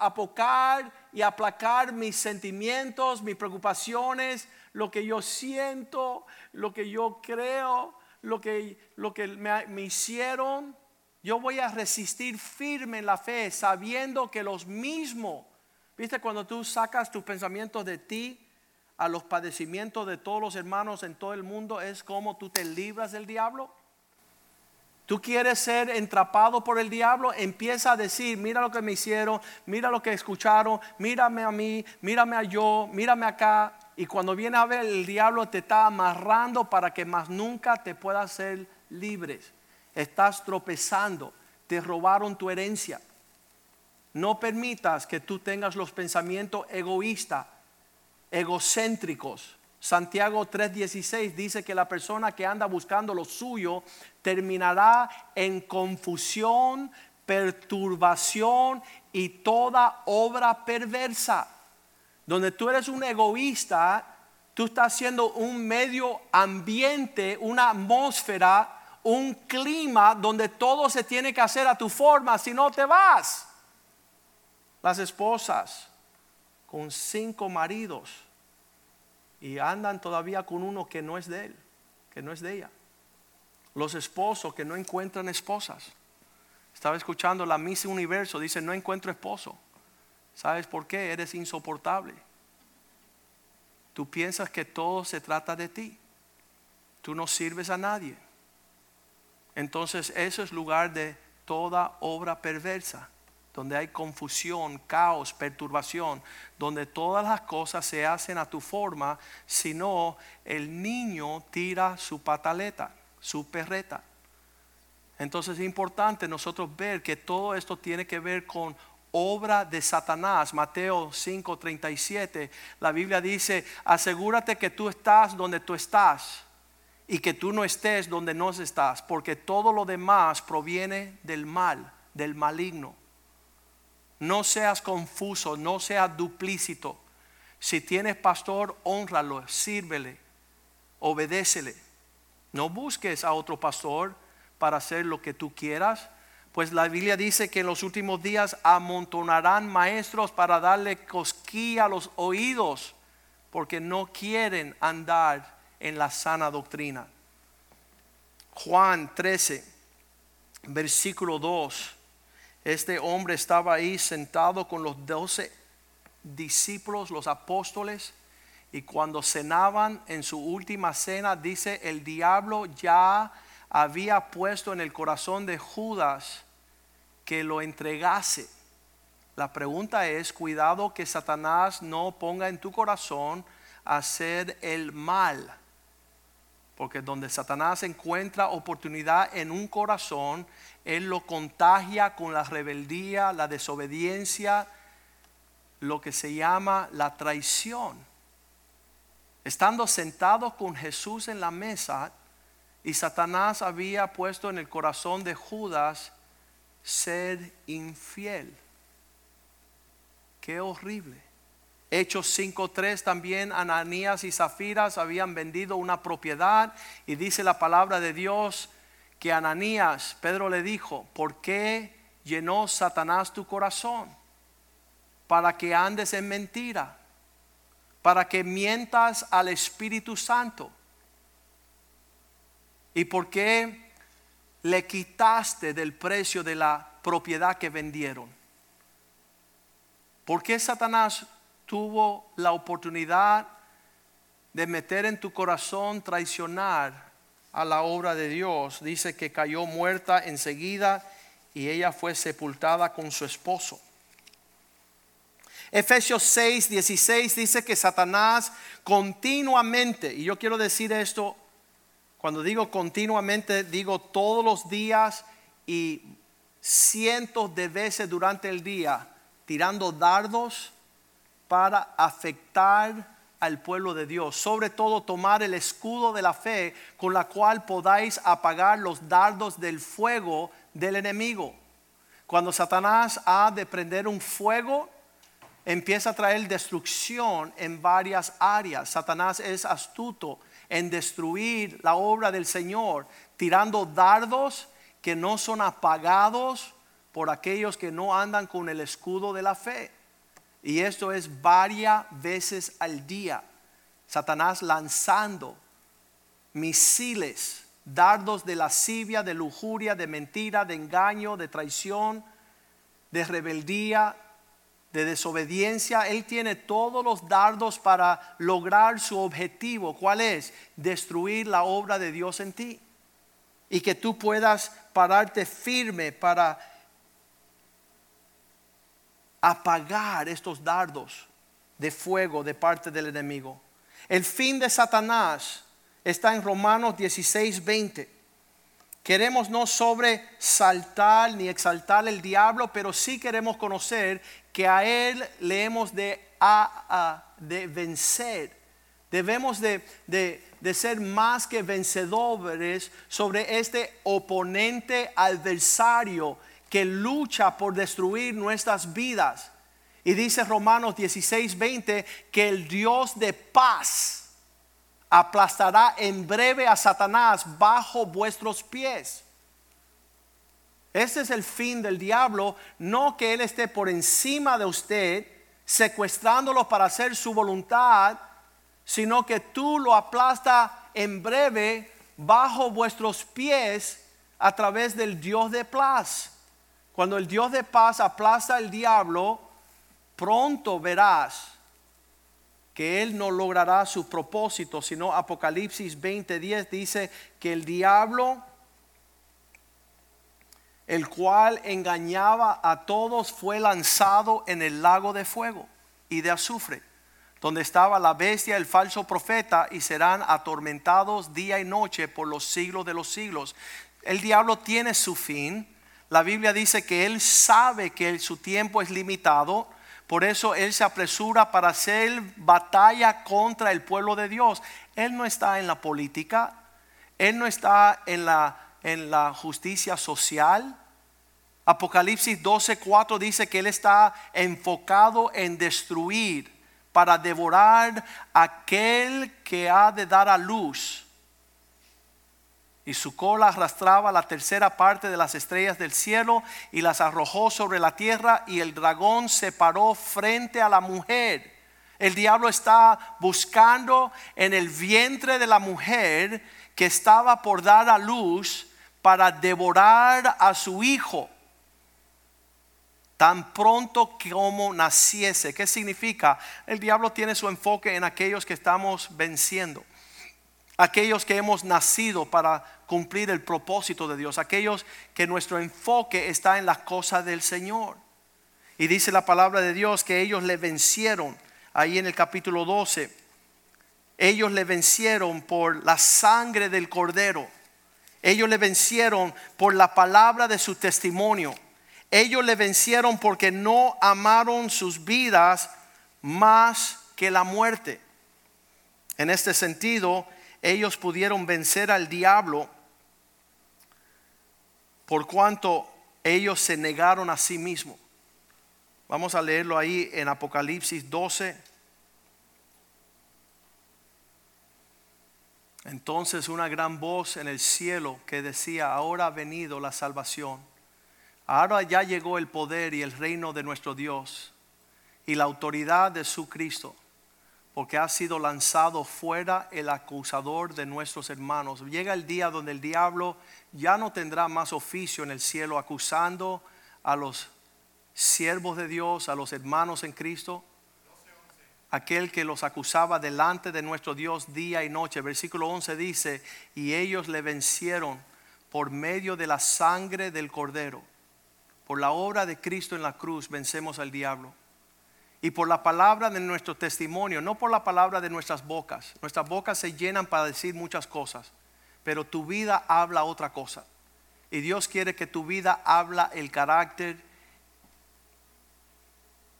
apocar y aplacar mis sentimientos, mis preocupaciones, lo que yo siento, lo que yo creo, lo que, lo que me, me hicieron. Yo voy a resistir firme en la fe, sabiendo que los mismos, viste, cuando tú sacas tus pensamientos de ti a los padecimientos de todos los hermanos en todo el mundo, es como tú te libras del diablo. Tú quieres ser entrapado por el diablo, empieza a decir, mira lo que me hicieron, mira lo que escucharon, mírame a mí, mírame a yo, mírame acá. Y cuando viene a ver, el diablo te está amarrando para que más nunca te puedas ser libres. Estás tropezando, te robaron tu herencia. No permitas que tú tengas los pensamientos egoístas, egocéntricos, Santiago 3:16 dice que la persona que anda buscando lo suyo terminará en confusión, perturbación y toda obra perversa. Donde tú eres un egoísta, tú estás haciendo un medio ambiente, una atmósfera, un clima donde todo se tiene que hacer a tu forma, si no te vas. Las esposas con cinco maridos y andan todavía con uno que no es de él, que no es de ella. Los esposos que no encuentran esposas. Estaba escuchando la Miss Universo, dice, no encuentro esposo. ¿Sabes por qué? Eres insoportable. Tú piensas que todo se trata de ti. Tú no sirves a nadie. Entonces eso es lugar de toda obra perversa donde hay confusión, caos, perturbación, donde todas las cosas se hacen a tu forma, sino el niño tira su pataleta, su perreta. Entonces es importante nosotros ver que todo esto tiene que ver con obra de Satanás. Mateo 5:37, la Biblia dice, asegúrate que tú estás donde tú estás y que tú no estés donde no estás, porque todo lo demás proviene del mal, del maligno. No seas confuso, no seas duplícito. Si tienes pastor, honralo, sírvele, obedécele. No busques a otro pastor para hacer lo que tú quieras, pues la Biblia dice que en los últimos días amontonarán maestros para darle cosquilla a los oídos, porque no quieren andar en la sana doctrina. Juan 13, versículo 2 este hombre estaba ahí sentado con los doce discípulos, los apóstoles, y cuando cenaban en su última cena, dice, el diablo ya había puesto en el corazón de Judas que lo entregase. La pregunta es, cuidado que Satanás no ponga en tu corazón hacer el mal. Porque donde Satanás encuentra oportunidad en un corazón, él lo contagia con la rebeldía, la desobediencia, lo que se llama la traición. Estando sentado con Jesús en la mesa y Satanás había puesto en el corazón de Judas ser infiel. Qué horrible. Hechos 5.3 también Ananías y Zafiras habían vendido una propiedad y dice la palabra de Dios que Ananías, Pedro le dijo, ¿por qué llenó Satanás tu corazón? Para que andes en mentira, para que mientas al Espíritu Santo. ¿Y por qué le quitaste del precio de la propiedad que vendieron? ¿Por qué Satanás tuvo la oportunidad de meter en tu corazón traicionar a la obra de Dios, dice que cayó muerta enseguida y ella fue sepultada con su esposo. Efesios 6, 16 dice que Satanás continuamente, y yo quiero decir esto, cuando digo continuamente, digo todos los días y cientos de veces durante el día, tirando dardos para afectar al pueblo de Dios. Sobre todo tomar el escudo de la fe con la cual podáis apagar los dardos del fuego del enemigo. Cuando Satanás ha de prender un fuego, empieza a traer destrucción en varias áreas. Satanás es astuto en destruir la obra del Señor, tirando dardos que no son apagados por aquellos que no andan con el escudo de la fe. Y esto es varias veces al día. Satanás lanzando misiles, dardos de lascivia, de lujuria, de mentira, de engaño, de traición, de rebeldía, de desobediencia. Él tiene todos los dardos para lograr su objetivo. ¿Cuál es? Destruir la obra de Dios en ti. Y que tú puedas pararte firme para apagar estos dardos de fuego de parte del enemigo. El fin de Satanás está en Romanos 16, 20. Queremos no sobresaltar ni exaltar el diablo, pero sí queremos conocer que a él le hemos de, de vencer. Debemos de, de ser más que vencedores sobre este oponente adversario que lucha por destruir nuestras vidas. Y dice Romanos 16, 20 que el Dios de paz aplastará en breve a Satanás bajo vuestros pies. Ese es el fin del diablo, no que él esté por encima de usted, secuestrándolo para hacer su voluntad, sino que tú lo aplastas en breve bajo vuestros pies a través del Dios de paz. Cuando el Dios de paz aplasta al diablo, pronto verás que él no logrará su propósito, sino Apocalipsis 20:10 dice que el diablo, el cual engañaba a todos, fue lanzado en el lago de fuego y de azufre, donde estaba la bestia, el falso profeta, y serán atormentados día y noche por los siglos de los siglos. El diablo tiene su fin la Biblia dice que Él sabe que su tiempo es limitado, por eso Él se apresura para hacer batalla contra el pueblo de Dios. Él no está en la política, Él no está en la, en la justicia social. Apocalipsis 12:4 dice que Él está enfocado en destruir, para devorar aquel que ha de dar a luz y su cola arrastraba la tercera parte de las estrellas del cielo y las arrojó sobre la tierra y el dragón se paró frente a la mujer. El diablo está buscando en el vientre de la mujer que estaba por dar a luz para devorar a su hijo tan pronto como naciese. ¿Qué significa? El diablo tiene su enfoque en aquellos que estamos venciendo aquellos que hemos nacido para cumplir el propósito de Dios, aquellos que nuestro enfoque está en las cosas del Señor. Y dice la palabra de Dios que ellos le vencieron ahí en el capítulo 12. Ellos le vencieron por la sangre del cordero. Ellos le vencieron por la palabra de su testimonio. Ellos le vencieron porque no amaron sus vidas más que la muerte. En este sentido, ellos pudieron vencer al diablo por cuanto ellos se negaron a sí mismos. Vamos a leerlo ahí en Apocalipsis 12. Entonces una gran voz en el cielo que decía, ahora ha venido la salvación, ahora ya llegó el poder y el reino de nuestro Dios y la autoridad de su Cristo porque ha sido lanzado fuera el acusador de nuestros hermanos. Llega el día donde el diablo ya no tendrá más oficio en el cielo acusando a los siervos de Dios, a los hermanos en Cristo. Aquel que los acusaba delante de nuestro Dios día y noche. Versículo 11 dice, y ellos le vencieron por medio de la sangre del cordero. Por la obra de Cristo en la cruz vencemos al diablo y por la palabra de nuestro testimonio, no por la palabra de nuestras bocas. Nuestras bocas se llenan para decir muchas cosas, pero tu vida habla otra cosa. Y Dios quiere que tu vida habla el carácter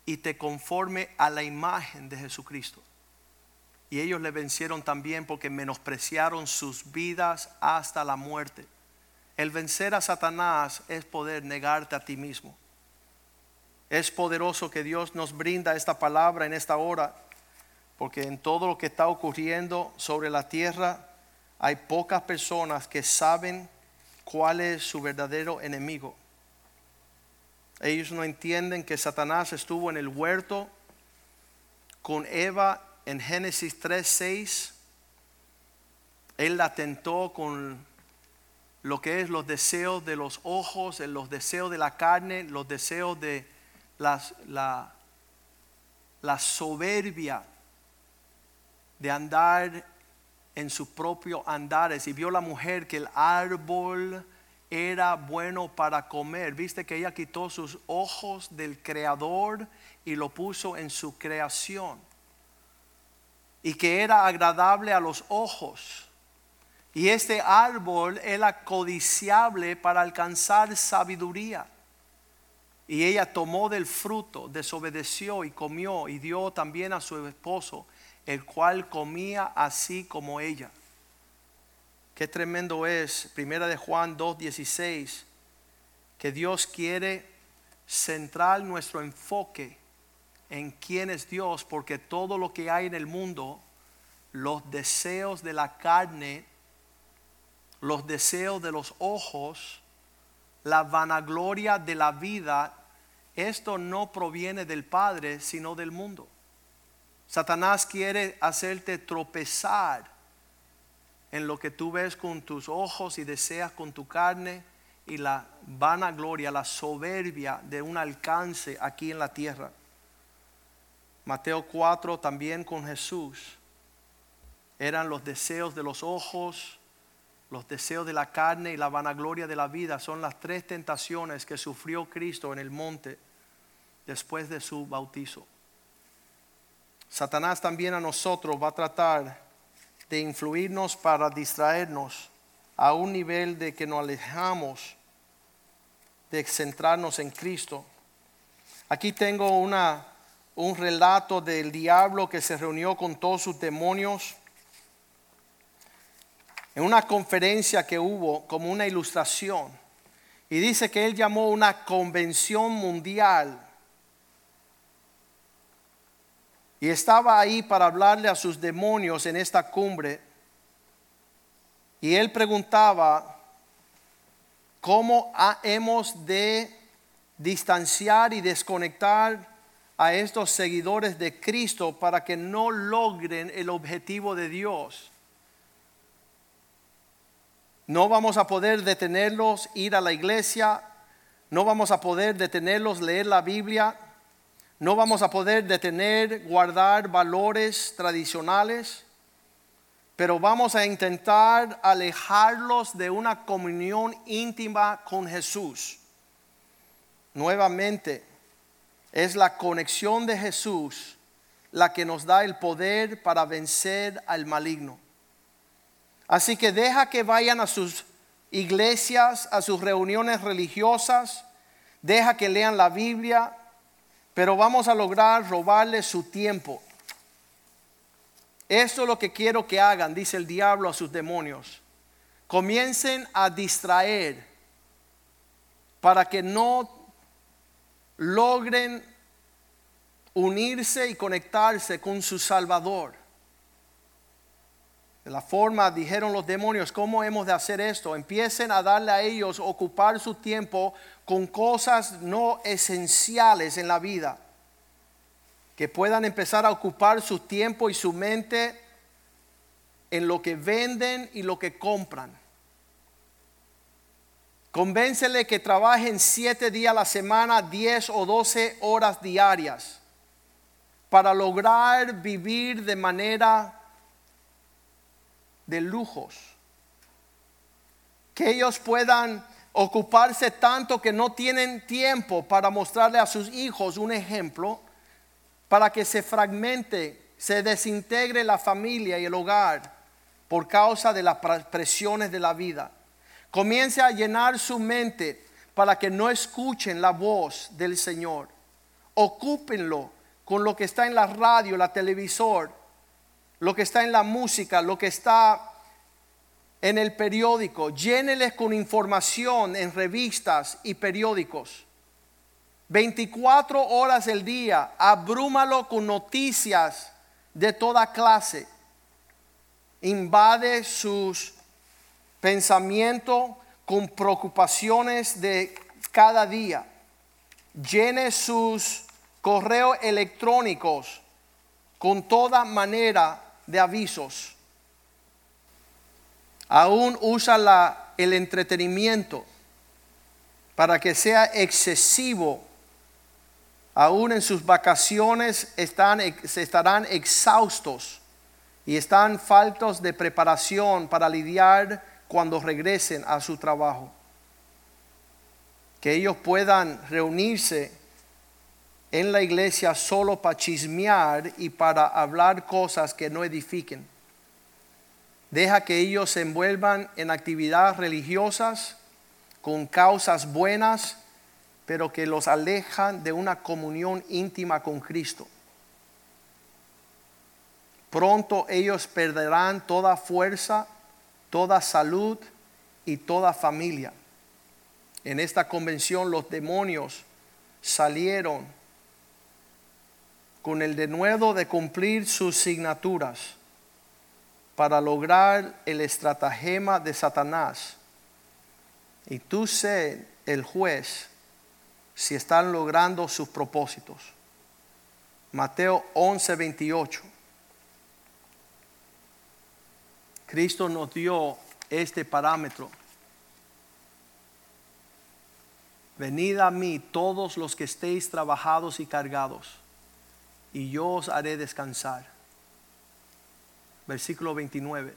y te conforme a la imagen de Jesucristo. Y ellos le vencieron también porque menospreciaron sus vidas hasta la muerte. El vencer a Satanás es poder negarte a ti mismo. Es poderoso que Dios nos brinda esta palabra en esta hora, porque en todo lo que está ocurriendo sobre la tierra hay pocas personas que saben cuál es su verdadero enemigo. Ellos no entienden que Satanás estuvo en el huerto con Eva en Génesis 3:6. Él la tentó con lo que es los deseos de los ojos, los deseos de la carne, los deseos de la, la soberbia de andar en su propio andares y vio la mujer que el árbol era bueno para comer. Viste que ella quitó sus ojos del creador y lo puso en su creación. Y que era agradable a los ojos. Y este árbol era codiciable para alcanzar sabiduría. Y ella tomó del fruto, desobedeció y comió y dio también a su esposo, el cual comía así como ella. Qué tremendo es, primera de Juan 2:16, que Dios quiere centrar nuestro enfoque en quién es Dios, porque todo lo que hay en el mundo, los deseos de la carne, los deseos de los ojos, la vanagloria de la vida, esto no proviene del Padre, sino del mundo. Satanás quiere hacerte tropezar en lo que tú ves con tus ojos y deseas con tu carne y la vanagloria, la soberbia de un alcance aquí en la tierra. Mateo 4 también con Jesús. Eran los deseos de los ojos, los deseos de la carne y la vanagloria de la vida. Son las tres tentaciones que sufrió Cristo en el monte después de su bautizo. Satanás también a nosotros va a tratar de influirnos para distraernos a un nivel de que nos alejamos de centrarnos en Cristo. Aquí tengo una un relato del diablo que se reunió con todos sus demonios en una conferencia que hubo como una ilustración. Y dice que él llamó una convención mundial. Y estaba ahí para hablarle a sus demonios en esta cumbre. Y él preguntaba, ¿cómo hemos de distanciar y desconectar a estos seguidores de Cristo para que no logren el objetivo de Dios. No vamos a poder detenerlos ir a la iglesia, no vamos a poder detenerlos leer la Biblia, no vamos a poder detener guardar valores tradicionales, pero vamos a intentar alejarlos de una comunión íntima con Jesús. Nuevamente, es la conexión de Jesús la que nos da el poder para vencer al maligno. Así que deja que vayan a sus iglesias, a sus reuniones religiosas, deja que lean la Biblia, pero vamos a lograr robarle su tiempo. Esto es lo que quiero que hagan, dice el diablo a sus demonios. Comiencen a distraer para que no logren unirse y conectarse con su Salvador. De la forma, dijeron los demonios, ¿cómo hemos de hacer esto? Empiecen a darle a ellos ocupar su tiempo con cosas no esenciales en la vida. Que puedan empezar a ocupar su tiempo y su mente en lo que venden y lo que compran. Convéncele que trabajen siete días a la semana, diez o doce horas diarias, para lograr vivir de manera de lujos. Que ellos puedan ocuparse tanto que no tienen tiempo para mostrarle a sus hijos un ejemplo, para que se fragmente, se desintegre la familia y el hogar por causa de las presiones de la vida. Comience a llenar su mente para que no escuchen la voz del Señor. Ocúpenlo con lo que está en la radio, la televisor, lo que está en la música, lo que está en el periódico. Lléneles con información en revistas y periódicos. 24 horas el día, abrúmalo con noticias de toda clase. Invade sus pensamiento con preocupaciones de cada día. Llene sus correos electrónicos con toda manera de avisos. Aún usa el entretenimiento para que sea excesivo. Aún en sus vacaciones están, se estarán exhaustos y están faltos de preparación para lidiar cuando regresen a su trabajo. Que ellos puedan reunirse en la iglesia solo para chismear y para hablar cosas que no edifiquen. Deja que ellos se envuelvan en actividades religiosas con causas buenas, pero que los alejan de una comunión íntima con Cristo. Pronto ellos perderán toda fuerza toda salud y toda familia. En esta convención los demonios salieron con el denuedo de cumplir sus signaturas para lograr el estratagema de Satanás. Y tú sé el juez si están logrando sus propósitos. Mateo 11, 28. Cristo nos dio este parámetro. Venid a mí todos los que estéis trabajados y cargados, y yo os haré descansar. Versículo 29.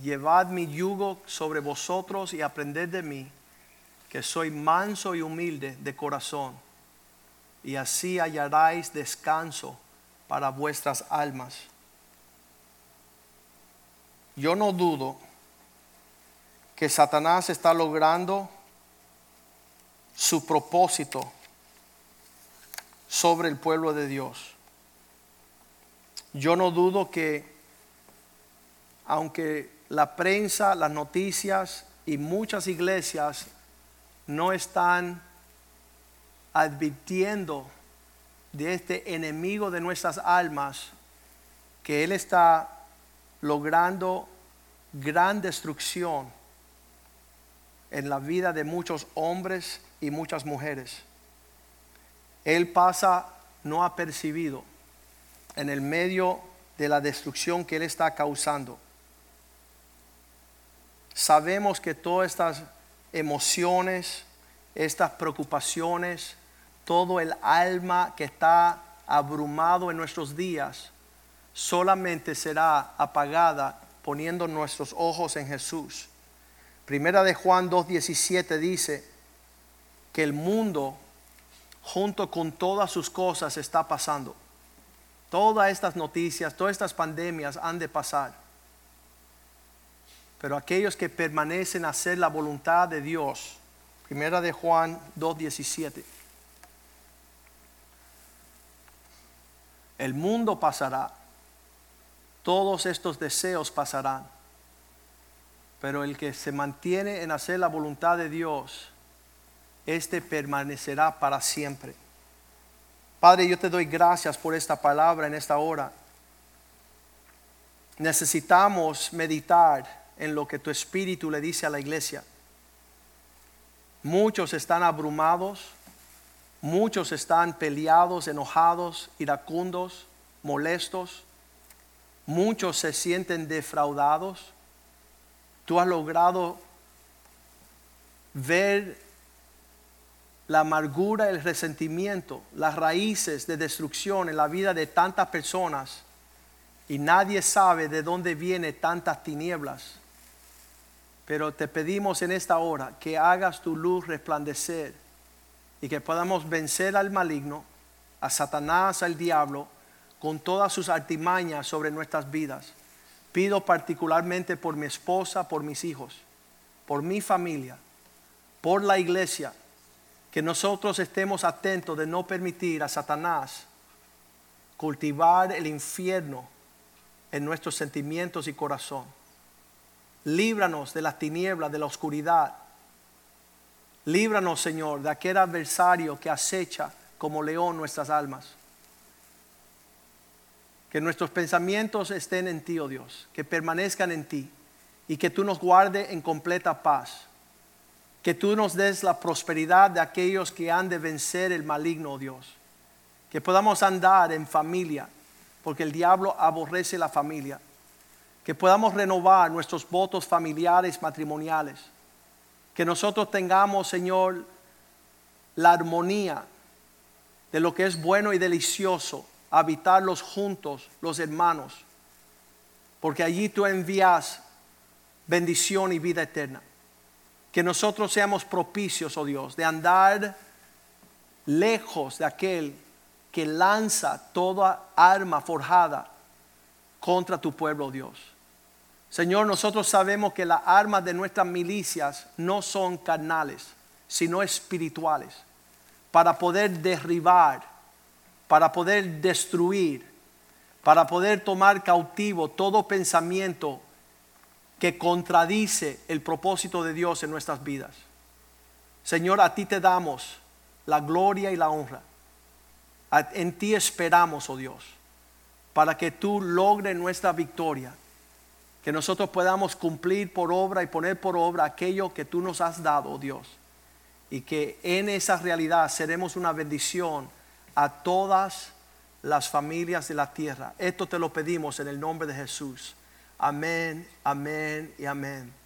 Llevad mi yugo sobre vosotros y aprended de mí, que soy manso y humilde de corazón, y así hallaréis descanso para vuestras almas. Yo no dudo que Satanás está logrando su propósito sobre el pueblo de Dios. Yo no dudo que aunque la prensa, las noticias y muchas iglesias no están advirtiendo de este enemigo de nuestras almas, que Él está logrando gran destrucción en la vida de muchos hombres y muchas mujeres. Él pasa no apercibido en el medio de la destrucción que Él está causando. Sabemos que todas estas emociones, estas preocupaciones, todo el alma que está abrumado en nuestros días solamente será apagada poniendo nuestros ojos en Jesús. Primera de Juan 2.17 dice que el mundo junto con todas sus cosas está pasando. Todas estas noticias, todas estas pandemias han de pasar. Pero aquellos que permanecen a hacer la voluntad de Dios, primera de Juan 2.17 El mundo pasará, todos estos deseos pasarán, pero el que se mantiene en hacer la voluntad de Dios, este permanecerá para siempre. Padre, yo te doy gracias por esta palabra en esta hora. Necesitamos meditar en lo que tu espíritu le dice a la iglesia. Muchos están abrumados, Muchos están peleados, enojados, iracundos, molestos. Muchos se sienten defraudados. Tú has logrado ver la amargura, el resentimiento, las raíces de destrucción en la vida de tantas personas y nadie sabe de dónde viene tantas tinieblas. Pero te pedimos en esta hora que hagas tu luz resplandecer y que podamos vencer al maligno, a Satanás, al diablo, con todas sus artimañas sobre nuestras vidas. Pido particularmente por mi esposa, por mis hijos, por mi familia, por la iglesia, que nosotros estemos atentos de no permitir a Satanás cultivar el infierno en nuestros sentimientos y corazón. Líbranos de las tinieblas, de la oscuridad Líbranos, Señor, de aquel adversario que acecha como león nuestras almas. Que nuestros pensamientos estén en ti, oh Dios, que permanezcan en ti y que tú nos guarde en completa paz. Que tú nos des la prosperidad de aquellos que han de vencer el maligno, oh Dios. Que podamos andar en familia, porque el diablo aborrece la familia. Que podamos renovar nuestros votos familiares, matrimoniales. Que nosotros tengamos, Señor, la armonía de lo que es bueno y delicioso, habitarlos juntos, los hermanos. Porque allí tú envías bendición y vida eterna. Que nosotros seamos propicios, oh Dios, de andar lejos de aquel que lanza toda arma forjada contra tu pueblo, oh Dios. Señor, nosotros sabemos que las armas de nuestras milicias no son carnales, sino espirituales, para poder derribar, para poder destruir, para poder tomar cautivo todo pensamiento que contradice el propósito de Dios en nuestras vidas. Señor, a ti te damos la gloria y la honra. En ti esperamos, oh Dios, para que tú logres nuestra victoria. Que nosotros podamos cumplir por obra y poner por obra aquello que tú nos has dado, oh Dios. Y que en esa realidad seremos una bendición a todas las familias de la tierra. Esto te lo pedimos en el nombre de Jesús. Amén, amén y amén.